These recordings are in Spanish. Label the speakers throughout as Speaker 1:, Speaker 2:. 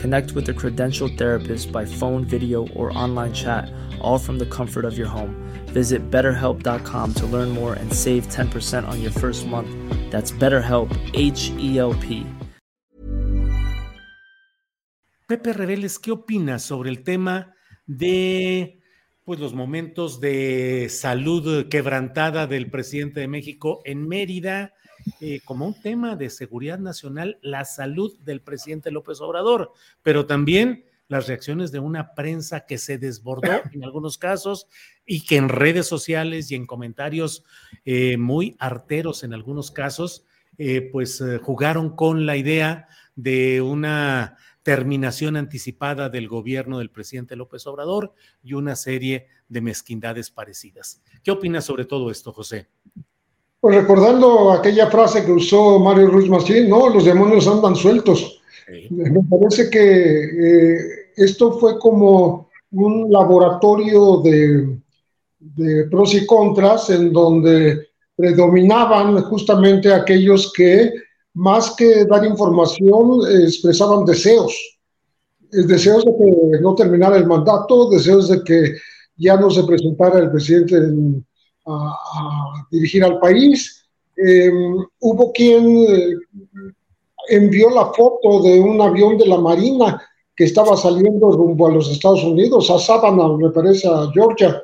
Speaker 1: Connect with a credentialed therapist by phone, video, or online chat, all from the comfort of your home. Visit betterhelp.com to learn more and save 10% on your first month. That's BetterHelp, H E L P.
Speaker 2: Pepe Reveles, ¿qué opinas sobre el tema de pues, los momentos de salud quebrantada del presidente de México en Mérida? Eh, como un tema de seguridad nacional la salud del presidente López Obrador, pero también las reacciones de una prensa que se desbordó en algunos casos y que en redes sociales y en comentarios eh, muy arteros en algunos casos, eh, pues jugaron con la idea de una terminación anticipada del gobierno del presidente López Obrador y una serie de mezquindades parecidas. ¿Qué opinas sobre todo esto, José?
Speaker 3: Pues recordando aquella frase que usó Mario Ruiz Massieu, no, los demonios andan sueltos. Me parece que eh, esto fue como un laboratorio de, de, pros y contras en donde predominaban justamente aquellos que más que dar información expresaban deseos, deseos de que no terminara el mandato, deseos de que ya no se presentara el presidente en, a, dirigir al país. Em, hubo quien eh, envió la foto de un avión de la Marina que estaba saliendo rumbo a los Estados Unidos, a Savannah, me parece, a Georgia,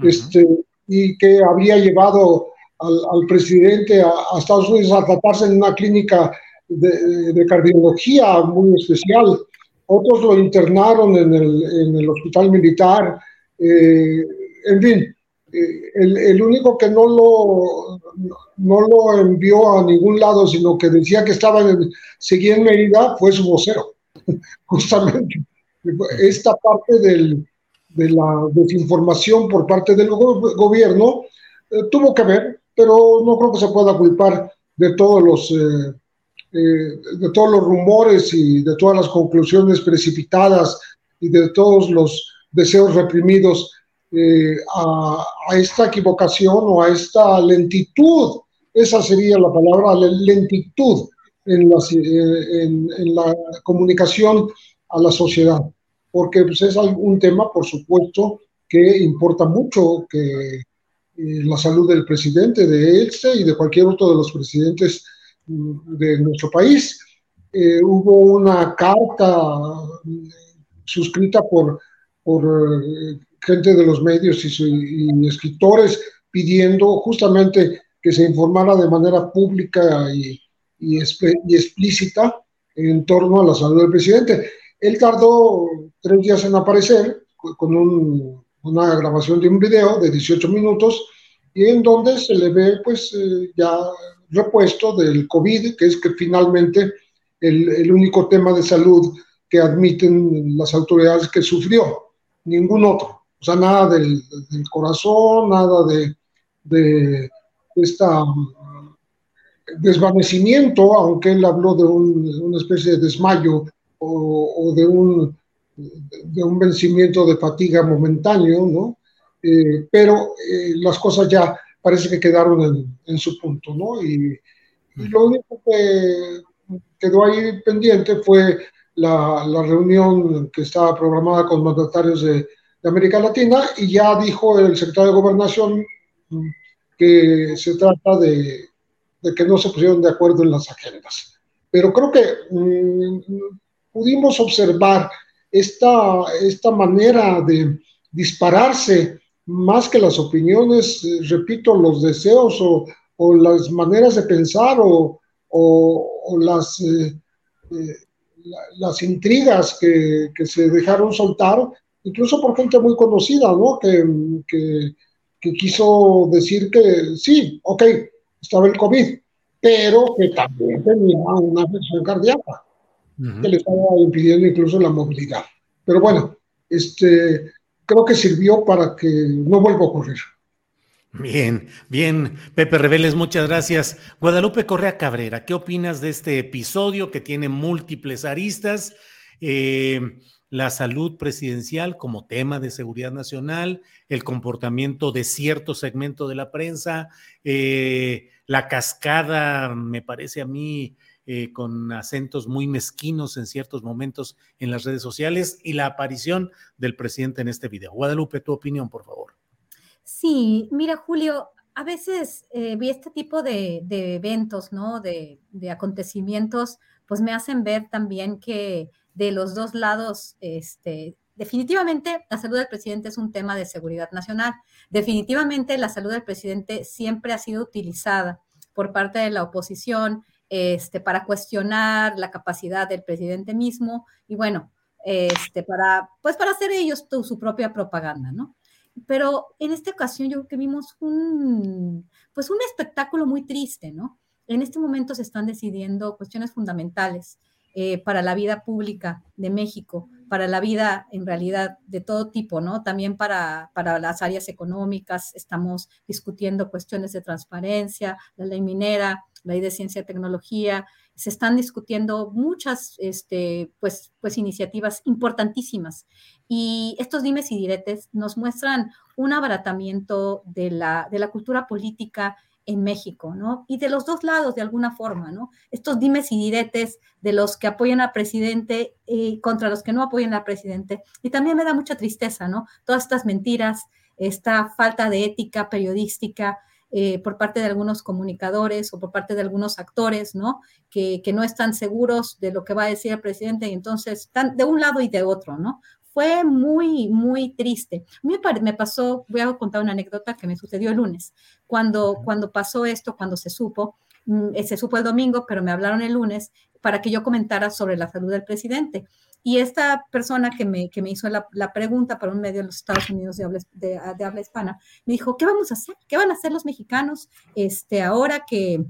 Speaker 3: este, y que había llevado al, presidente a, Estados Unidos a tratarse en una clínica de, cardiología muy especial. Otros lo internaron en el, en el hospital militar. Eh, en fin, el, único que no lo, no lo envió a ningún lado, sino que decía que estaba en, seguía en Mérida, fue su vocero, justamente. Esta parte del, de la desinformación por parte del gobierno eh, tuvo que ver, pero no creo que se pueda culpar de todos los... Eh, eh, de todos los rumores y de todas las conclusiones precipitadas y de todos los deseos reprimidos eh, a, esta equivocación o a esta lentitud, esa sería la palabra, lentitud en, eh, en, la comunicación a la sociedad, porque pues, es un tema, por supuesto, que importa mucho, que eh, la salud del presidente, de este y de cualquier otro de los presidentes mm, de nuestro país. hubo una carta suscrita por, por gente de los medios y, escritores pidiendo justamente que se informara de manera pública y, y, explícita en torno a la salud del presidente. Él tardó tres días en aparecer con una grabación de un video de 18 minutos y en donde se le ve pues eh, ya repuesto del COVID, que es que finalmente el, el único tema de salud que admiten las autoridades que sufrió, ningún otro. O sea, nada del, corazón, nada de, de este desvanecimiento, aunque él habló de, una especie de desmayo o, de, un, de un vencimiento de fatiga momentáneo, ¿no? Eh, pero eh, las cosas ya parece que quedaron en, su punto, ¿no? Y, lo único que quedó ahí pendiente fue la, la, reunión que estaba programada con mandatarios de, América Latina y ya dijo el secretario de Gobernación mm, que se trata de, que no se pusieron de acuerdo en las agendas. Pero creo que mm, pudimos observar esta, esta manera de dispararse más que las opiniones, repito, los deseos o, las maneras de pensar o, las, eh, eh, las intrigas que, se dejaron soltar, incluso por gente muy conocida, ¿no? Que, que, quiso decir que sí, ok, estaba el COVID, pero que también tenía una afección cardíaca, que le estaba impidiendo incluso la movilidad. Pero bueno, este, creo que sirvió para que no vuelva a ocurrir.
Speaker 2: Bien, bien, Pepe Reveles, muchas gracias. Guadalupe Correa Cabrera, ¿qué opinas de este episodio que tiene múltiples aristas? Eh, la salud presidencial como tema de seguridad nacional, el comportamiento de cierto segmento de la prensa, eh, la cascada, me parece a mí, eh, con acentos muy mezquinos en ciertos momentos en las redes sociales y la aparición del presidente en este video. Guadalupe, tu opinión, por favor.
Speaker 4: Sí, mira, Julio, a veces eh, vi este tipo de, eventos, ¿no? De, acontecimientos, pues me hacen ver también que de los dos lados, este, definitivamente la salud del presidente es un tema de seguridad nacional. Definitivamente la salud del presidente siempre ha sido utilizada por parte de la oposición este, para cuestionar la capacidad del presidente mismo y bueno, este, para, pues para hacer ellos su propia propaganda, ¿no? Pero en esta ocasión yo creo que vimos un, pues un espectáculo muy triste, ¿no? En este momento se están decidiendo cuestiones fundamentales eh, para la vida pública de México, para la vida en realidad de todo tipo, ¿no? También para, para las áreas económicas, estamos discutiendo cuestiones de transparencia, la ley minera, la ley de ciencia y tecnología, se están discutiendo muchas este, pues, pues, iniciativas importantísimas. Y estos dimes y diretes nos muestran un abaratamiento de la, de la cultura política en México, ¿no? Y de los dos lados, de alguna forma, ¿no? Estos dimes y diretes de los que apoyan al presidente y contra los que no apoyan al presidente. Y también me da mucha tristeza, ¿no? Todas estas mentiras, esta falta de ética periodística, eh, por parte de algunos comunicadores o por parte de algunos actores, ¿no? Que, no están seguros de lo que va a decir el presidente y entonces están de un lado y de otro, ¿no? Fue muy, muy triste. Mí me pasó, voy a contar una anécdota que me sucedió el lunes, cuando, cuando pasó esto, cuando se supo, mm, se supo el domingo, pero me hablaron el lunes para que yo comentara sobre la salud del presidente. Y esta persona que me, que me hizo la, pregunta para un medio de los Estados Unidos de habla, de, habla, hispana, me dijo, ¿qué vamos a hacer? ¿Qué van a hacer los mexicanos este, ahora que,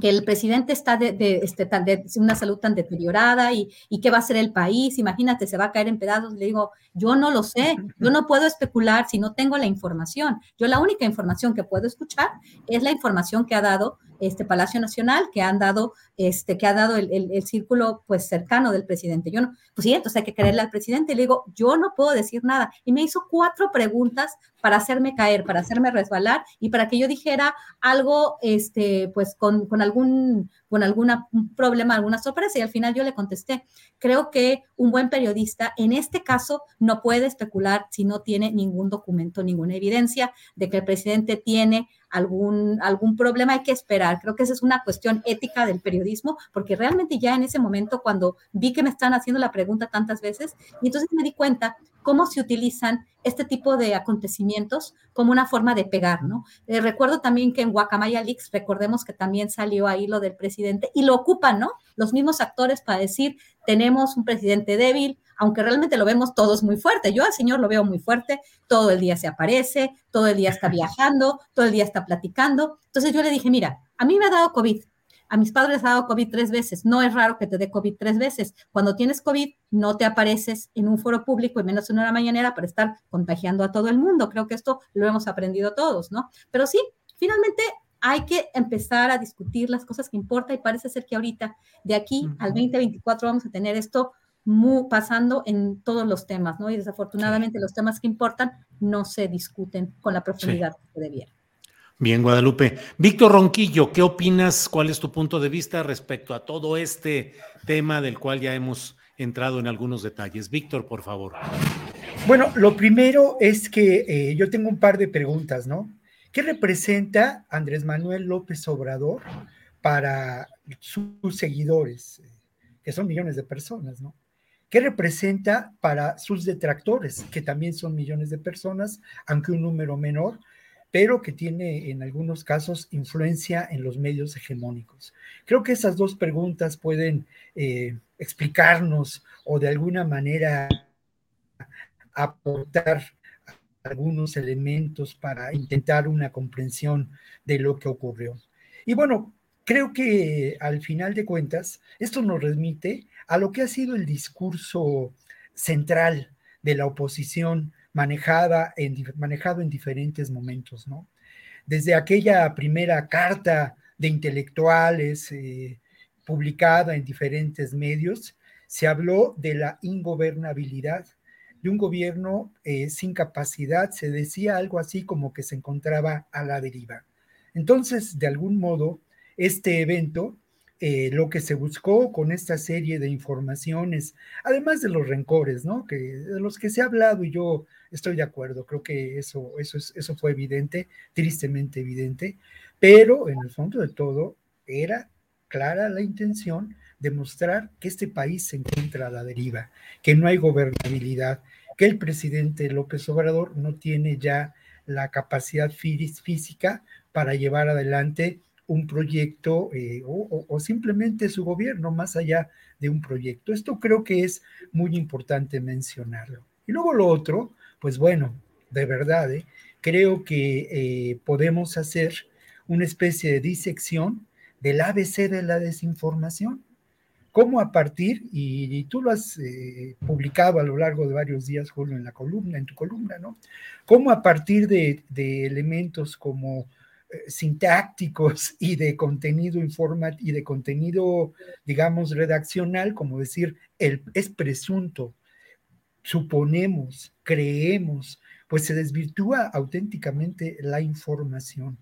Speaker 4: que el presidente está de, de, este, de una salud tan deteriorada y, y, qué va a hacer el país, imagínate, se va a caer en pedazos. Le digo, yo no lo sé, yo no puedo especular si no tengo la información. Yo la única información que puedo escuchar es la información que ha dado este Palacio Nacional, que han dado, este, que ha dado el, el, círculo pues cercano del presidente. Yo no, pues sí, entonces hay que creerle al presidente. Le digo, yo no puedo decir nada. Y me hizo cuatro preguntas para hacerme caer, para hacerme resbalar y para que yo dijera algo, este, pues con, con algún, con alguna problema, alguna sorpresa. Y al final yo le contesté, creo que un buen periodista en este caso no puede especular si no tiene ningún documento, ninguna evidencia de que el presidente tiene algún, algún problema, hay que esperar. Creo que esa es una cuestión ética del periodismo, porque realmente ya en ese momento, cuando vi que me están haciendo la pregunta tantas veces, y entonces me di cuenta cómo se utilizan este tipo de acontecimientos como una forma de pegar, ¿no? Eh, recuerdo también que en Guacamaya Leaks, recordemos que también salió ahí lo del presidente y lo ocupan, ¿no? Los mismos actores para decir, tenemos un presidente débil, aunque realmente lo vemos todos muy fuerte. Yo al señor lo veo muy fuerte, todo el día se aparece, todo el día está viajando, todo el día está platicando. Entonces yo le dije, mira, a mí me ha dado COVID, a mis padres ha dado COVID tres veces. No es raro que te dé COVID tres veces. Cuando tienes COVID, no te apareces en un foro público y menos en una mañanera para estar contagiando a todo el mundo. Creo que esto lo hemos aprendido todos, ¿no? Pero sí, finalmente hay que empezar a discutir las cosas que importan y parece ser que ahorita, de aquí al 2024, vamos a tener esto pasando en todos los temas, ¿no? Y desafortunadamente los temas que importan no se discuten con la profundidad que debiera.
Speaker 2: Bien, Guadalupe. Víctor Ronquillo, ¿qué opinas? ¿Cuál es tu punto de vista respecto a todo este tema del cual ya hemos entrado en algunos detalles? Víctor, por favor.
Speaker 5: Bueno, lo primero es que eh, yo tengo un par de preguntas, ¿no? ¿Qué representa Andrés Manuel López Obrador para sus seguidores, que son millones de personas, ¿no? ¿Qué representa para sus detractores, que también son millones de personas, aunque un número menor, pero que tiene en algunos casos influencia en los medios hegemónicos? Creo que esas dos preguntas pueden eh, explicarnos o de alguna manera aportar algunos elementos para intentar una comprensión de lo que ocurrió. Y bueno, creo que al final de cuentas, esto nos remite a lo que ha sido el discurso central de la oposición manejada en, manejado en diferentes momentos, ¿no? Desde aquella primera carta de intelectuales eh, publicada en diferentes medios, se habló de la ingobernabilidad de un gobierno eh, sin capacidad, se decía algo así como que se encontraba a la deriva. Entonces, de algún modo, este evento, eh, lo que se buscó con esta serie de informaciones, además de los rencores, ¿no? Que, de los que se ha hablado y yo estoy de acuerdo, creo que eso, eso, es, eso fue evidente, tristemente evidente, pero en el fondo de todo era clara la intención de mostrar que este país se encuentra a la deriva, que no hay gobernabilidad, que el presidente López Obrador no tiene ya la capacidad física para llevar adelante un proyecto eh, o, simplemente su gobierno más allá de un proyecto. Esto creo que es muy importante mencionarlo. Y luego lo otro, pues bueno, de verdad, eh, creo que eh, podemos hacer una especie de disección del ABC de la desinformación. Cómo a partir, y, tú lo has publicado a lo largo de varios días, Julio, en la columna, en tu columna, ¿no? Cómo a partir de elementos como sintácticos y de contenido informa y de contenido, digamos, redaccional, como decir, el, es presunto, suponemos, creemos, pues se desvirtúa auténticamente la información.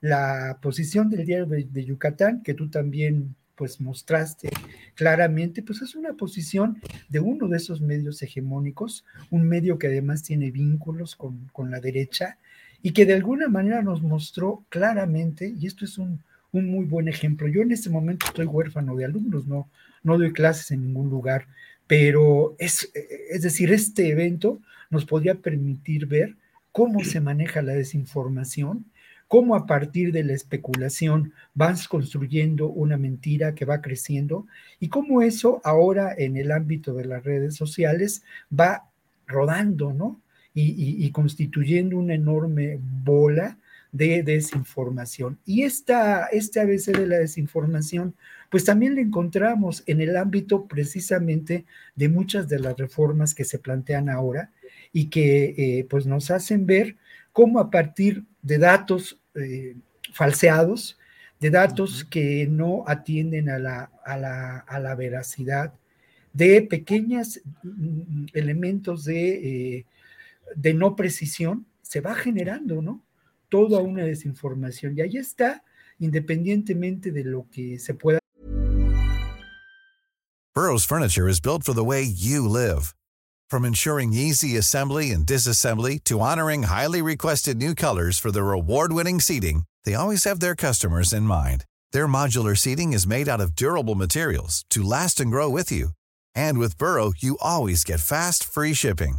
Speaker 5: La posición del diario de, Yucatán, que tú también pues mostraste claramente, pues es una posición de uno de esos medios hegemónicos, un medio que además tiene vínculos con, con la derecha, y que de alguna manera nos mostró claramente, y esto es un, muy buen ejemplo, yo en este momento estoy huérfano de alumnos, no, no doy clases en ningún lugar, pero es, es decir, este evento nos podría permitir ver cómo se maneja la desinformación, cómo a partir de la especulación vas construyendo una mentira que va creciendo y cómo eso ahora en el ámbito de las redes sociales va rodando, ¿no? Y, constituyendo una enorme bola de desinformación. Y esta, este ABC de la desinformación, pues también la encontramos en el ámbito precisamente de muchas de las reformas que se plantean ahora y que eh, pues nos hacen ver cómo a partir de datos eh, falseados, de datos que no atienden a la, a la, a la veracidad, de pequeños mm, mm, elementos de eh, de no precisión, se va generando, ¿no? Toda una desinformación. Y ahí está, independientemente de lo que se pueda.
Speaker 6: Burroughs Furniture is built for the way you live. From ensuring easy assembly and disassembly to honoring highly requested new colors for their award-winning seating, they always have their customers in mind. Their modular seating is made out of durable materials to last and grow with you. And with Burrow, you always get fast, free shipping.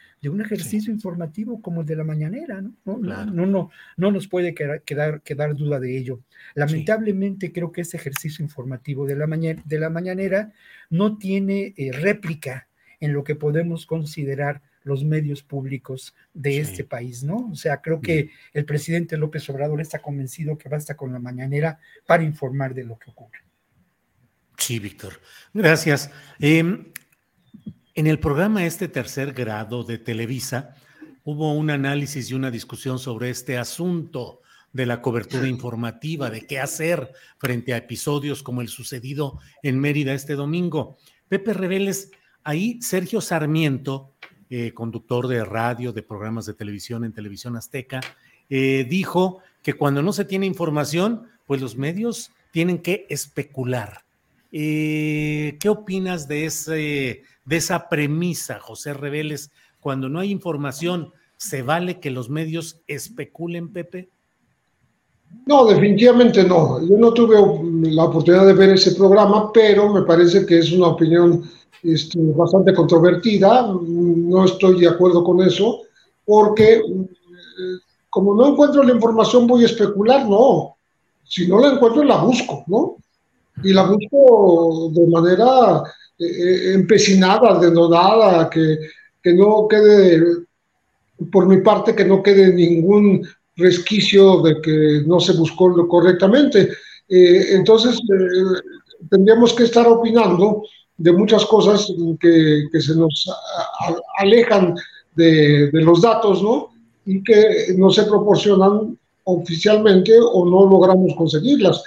Speaker 5: de un ejercicio informativo como el de la mañanera, ¿no? No, no, no, no, nos puede quedar, quedar, quedar duda de ello. Lamentablemente creo que ese ejercicio informativo de la, de la mañanera no tiene eh, réplica en lo que podemos considerar los medios públicos de este país, ¿no? O sea, creo que el presidente López Obrador está convencido que basta con la mañanera para informar de lo que ocurre.
Speaker 2: Sí, Víctor. Gracias. Em, en el programa Este Tercer Grado de Televisa hubo un análisis y una discusión sobre este asunto de la cobertura informativa, de qué hacer frente a episodios como el sucedido en Mérida este domingo. Pepe Reveles, ahí Sergio Sarmiento, eh, conductor de radio, de programas de televisión en Televisión Azteca, eh, dijo que cuando no se tiene información, pues los medios tienen que especular. Eh, ¿Qué opinas de, esa premisa, José Reveles? Cuando no hay información, ¿se vale que los medios especulen, Pepe?
Speaker 3: No, definitivamente no. Yo no tuve la oportunidad de ver ese programa, pero me parece que es una opinión este, bastante controvertida. No estoy de acuerdo con eso, porque eh, como no encuentro la información voy a especular, no. Si no la encuentro, la busco, ¿no? Y la busco de manera eh, eh, empecinada, denodada, que, que no quede, por mi parte, que no quede ningún resquicio de que no se buscó correctamente. Eh, entonces, tendríamos que estar opinando de muchas cosas que, que se nos alejan de, de, los datos, ¿no? Y que no se proporcionan oficialmente o no logramos conseguirlas.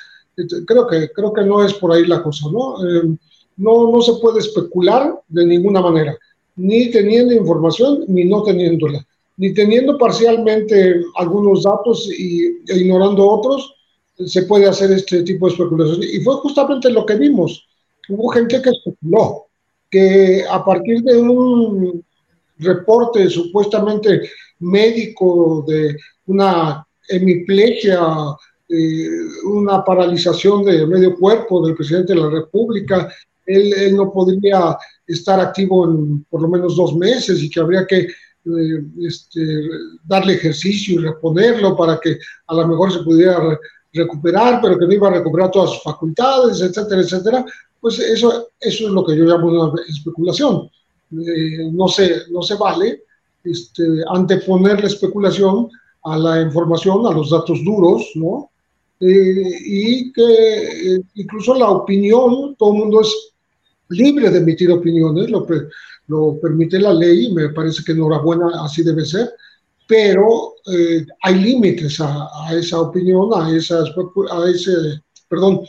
Speaker 3: Creo que, creo que no es por ahí la cosa, ¿no? Eh, no, no se puede especular de ninguna manera, ni teniendo información ni no teniéndola ni teniendo parcialmente algunos datos y, e ignorando otros, se puede hacer este tipo de especulación. Y fue justamente lo que vimos. Hubo gente que especuló que a partir de un reporte supuestamente médico de una hemiplegia, eh, una paralización de medio cuerpo del presidente de la República, él, él no podría estar activo en por lo menos dos meses y que habría que eh, este, darle ejercicio y reponerlo para que a lo mejor se pudiera recuperar, pero que no iba a recuperar todas sus facultades, etcétera, etcétera, pues eso, eso es lo que yo llamo una especulación. Eh, no, se, no se vale este, anteponer la especulación a la información, a los datos duros, ¿no? Eh, y que incluso la opinión, todo el mundo es libre de emitir opiniones, lo lo permite la ley, me parece que enhorabuena, así debe ser, pero eh, hay límites a, esa opinión, a, esa, a ese, perdón,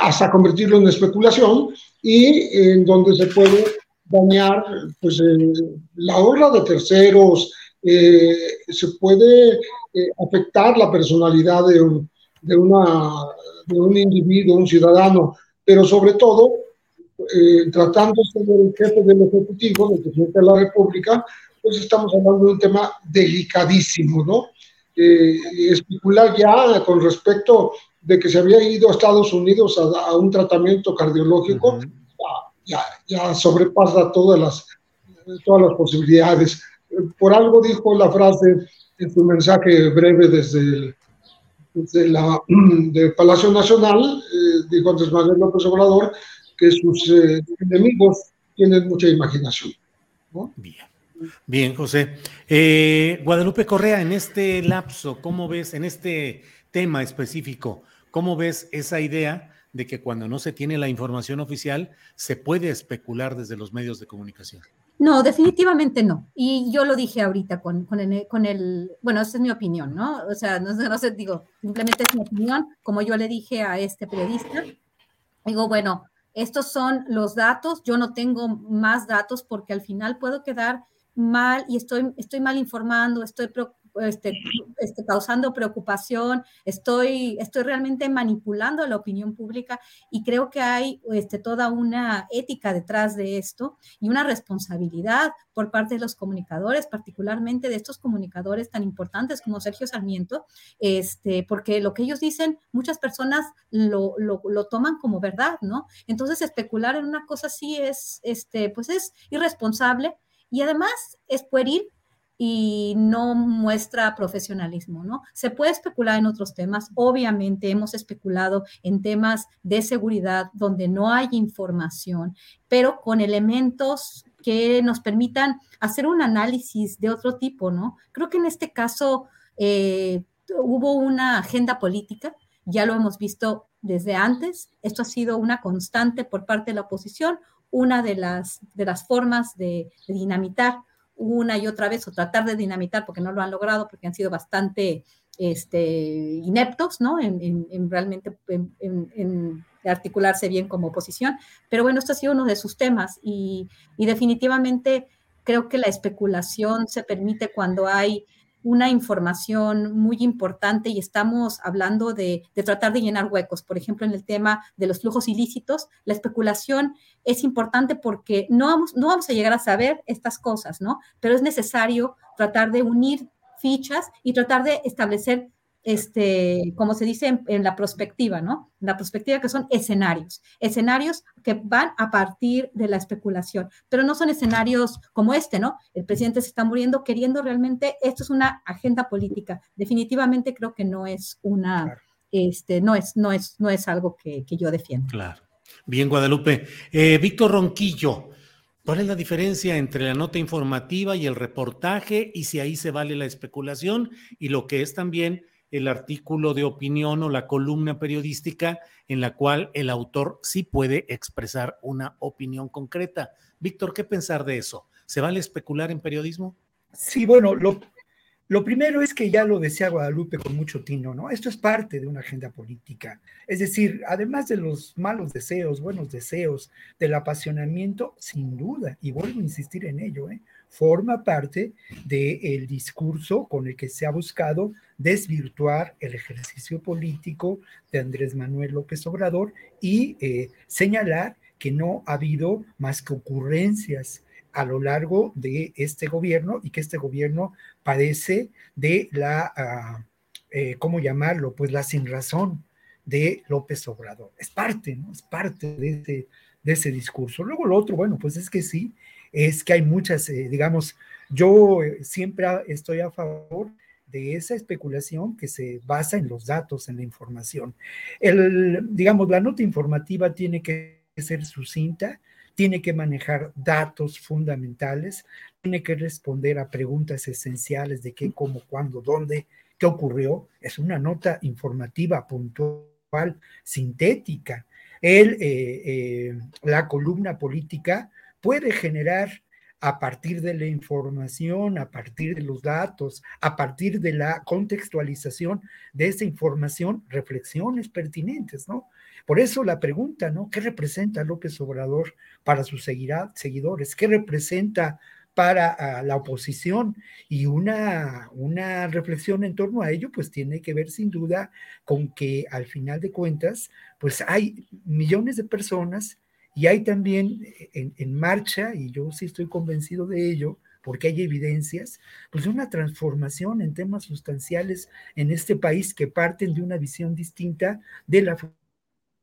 Speaker 3: hasta convertirlo en especulación y en donde se puede dañar pues, eh, la honra de terceros, eh, se puede afectar la personalidad de un, de, una, de un individuo, un ciudadano, pero sobre todo eh, tratándose del jefe del Ejecutivo, del presidente de la República, pues estamos hablando de un tema delicadísimo, ¿no? Eh, especular ya con respecto de que se había ido a Estados Unidos a, un tratamiento cardiológico, ya, ya, sobrepasa todas las, todas las posibilidades. Por algo dijo la frase en su mensaje breve desde el, la, del Palacio Nacional, eh, dijo Andrés Manuel López Obrador, que sus eh, enemigos tienen mucha imaginación.
Speaker 2: Bien. Bien, José. Eh, Guadalupe Correa, en este lapso, ¿cómo ves, en este tema específico, cómo ves esa idea de que cuando no se tiene la información oficial se puede especular desde los medios de comunicación?
Speaker 4: No, definitivamente no. Y yo lo dije ahorita con, con, el, con el, bueno, esa es mi opinión, ¿no? O sea, no, no sé, digo, simplemente es mi opinión, como yo le dije a este periodista, digo, bueno, estos son los datos, yo no tengo más datos porque al final puedo quedar mal y estoy, estoy mal informando, estoy este, este, causando preocupación, estoy, estoy realmente manipulando la opinión pública y creo que hay este, toda una ética detrás de esto y una responsabilidad por parte de los comunicadores, particularmente de estos comunicadores tan importantes como Sergio Sarmiento, este, porque lo que ellos dicen, muchas personas lo, lo, lo toman como verdad, ¿no? Entonces, especular en una cosa así es, este, pues es irresponsable y además es pueril y no muestra profesionalismo, ¿no? Se puede especular en otros temas, obviamente hemos especulado en temas de seguridad donde no hay información, pero con elementos que nos permitan hacer un análisis de otro tipo, ¿no? Creo que en este caso eh, hubo una agenda política, ya lo hemos visto desde antes. Esto ha sido una constante por parte de la oposición, una de las, de las formas de, dinamitar una y otra vez o tratar de dinamitar porque no lo han logrado, porque han sido bastante este, ineptos, ¿no? En, realmente en, articularse bien como oposición. Pero bueno, esto ha sido uno de sus temas y definitivamente creo que la especulación se permite cuando hay una información muy importante y estamos hablando de, tratar de llenar huecos. Por ejemplo, en el tema de los flujos ilícitos, la especulación es importante porque no vamos, no vamos a llegar a saber estas cosas, ¿no? Pero es necesario tratar de unir fichas y tratar de establecer este, como se dice en, la perspectiva, ¿no? La perspectiva que son escenarios, escenarios que van a partir de la especulación, pero no son escenarios como este, ¿no? El presidente se está muriendo queriendo realmente, esto es una agenda política. Definitivamente creo que no es una, este, no es, no es, no es algo que, yo defiendo.
Speaker 2: Claro. Bien, Guadalupe. Eh, Víctor Ronquillo, ¿Cuál es la diferencia entre la nota informativa y el reportaje y si ahí se vale la especulación y lo que es también el artículo de opinión o la columna periodística en la cual el autor sí puede expresar una opinión concreta. Víctor, ¿qué pensar de eso? ¿Se vale especular en periodismo?
Speaker 5: Sí, bueno, lo, lo primero es que ya lo decía Guadalupe con mucho tino, ¿no? Esto es parte de una agenda política. Es decir, además de los malos deseos, buenos deseos, del apasionamiento, sin duda, y vuelvo a insistir en ello, ¿eh? Forma parte del discurso con el que se ha buscado desvirtuar el ejercicio político de Andrés Manuel López Obrador y eh, señalar que no ha habido más que ocurrencias a lo largo de este gobierno y que este gobierno padece de la, ah, eh, ¿cómo llamarlo? Pues la sin razón de López Obrador. Es parte, ¿no? Es parte de ese, de ese discurso. Luego lo otro, bueno, pues es que sí, es que hay muchas, eh, digamos, yo eh, siempre estoy a favor de esa especulación que se basa en los datos, en la información. El, digamos, la nota informativa tiene que ser sucinta, tiene que manejar datos fundamentales, tiene que responder a preguntas esenciales de qué, cómo, cuándo, dónde, qué ocurrió. Es una nota informativa puntual, sintética. El, eh, la columna política puede generar a partir de la información, a partir de los datos, a partir de la contextualización de esa información, reflexiones pertinentes, ¿no? Por eso la pregunta, ¿no? ¿Qué representa López Obrador para sus seguidores? ¿Qué representa para ah, la oposición? Y una, una reflexión en torno a ello, pues tiene que ver sin duda con que al final de cuentas, pues hay millones de personas y hay también eh, en, marcha, y yo sí estoy convencido de ello, porque hay evidencias, pues una transformación en temas sustanciales en este país que parten de una visión distinta de la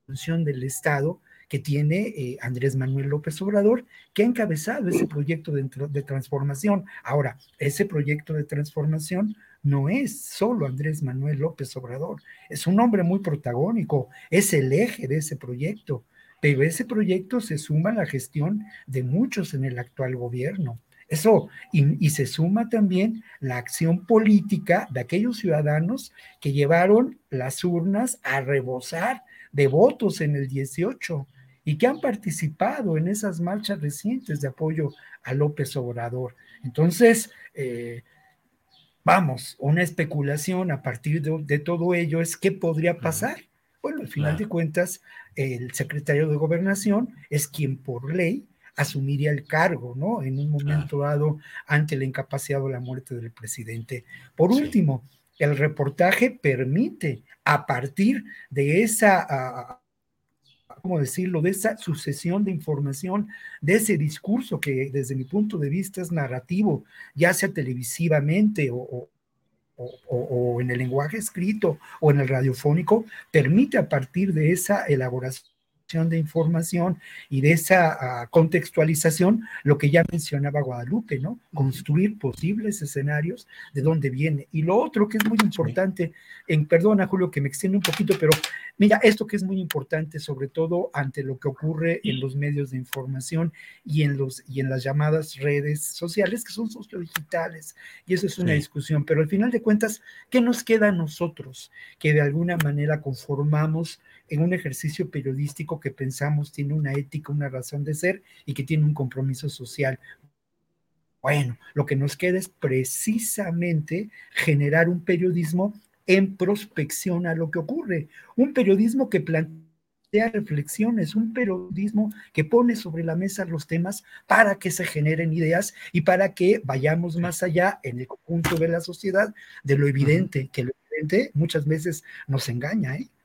Speaker 5: función del Estado que tiene eh, Andrés Manuel López Obrador, que ha encabezado ese proyecto de, de transformación. Ahora, ese proyecto de transformación no es solo Andrés Manuel López Obrador, es un hombre muy protagónico, es el eje de ese proyecto pero ese proyecto se suma a la gestión de muchos en el actual gobierno. Eso, y, se suma también la acción política de aquellos ciudadanos que llevaron las urnas a rebosar de votos en el 18 y que han participado en esas marchas recientes de apoyo a López Obrador. Entonces, eh, vamos, una especulación a partir de, todo ello es qué podría pasar. Bueno, al final de cuentas, el secretario de gobernación es quien por ley asumiría el cargo, ¿no? En un momento dado ante la incapacidad o la muerte del presidente. Por último, el reportaje permite, a partir de esa, ¿cómo decirlo?, de esa sucesión de información, de ese discurso que desde mi punto de vista es narrativo, ya sea televisivamente o, o, en el lenguaje escrito o en el radiofónico, permite a partir de esa elaboración de información y de esa ah, contextualización, lo que ya mencionaba Guadalupe, ¿no? Construir posibles escenarios de dónde viene. Y lo otro que es muy importante, en, perdona Julio que me extiende un poquito, pero mira, esto que es muy importante, sobre todo ante lo que ocurre en los medios de información y en, los, y en las llamadas redes sociales, que son sociodigitales, y eso es una discusión, pero al final de cuentas, ¿qué nos queda a nosotros que de alguna manera conformamos en un ejercicio periodístico que pensamos tiene una ética, una razón de ser y que tiene un compromiso social. Bueno, lo que nos queda es precisamente generar un periodismo en prospección a lo que ocurre, un periodismo que plantea reflexiones, un periodismo que pone sobre la mesa los temas para que se generen ideas y para que vayamos más allá en el conjunto de la sociedad de lo evidente, que lo evidente muchas veces nos engaña, ¿eh?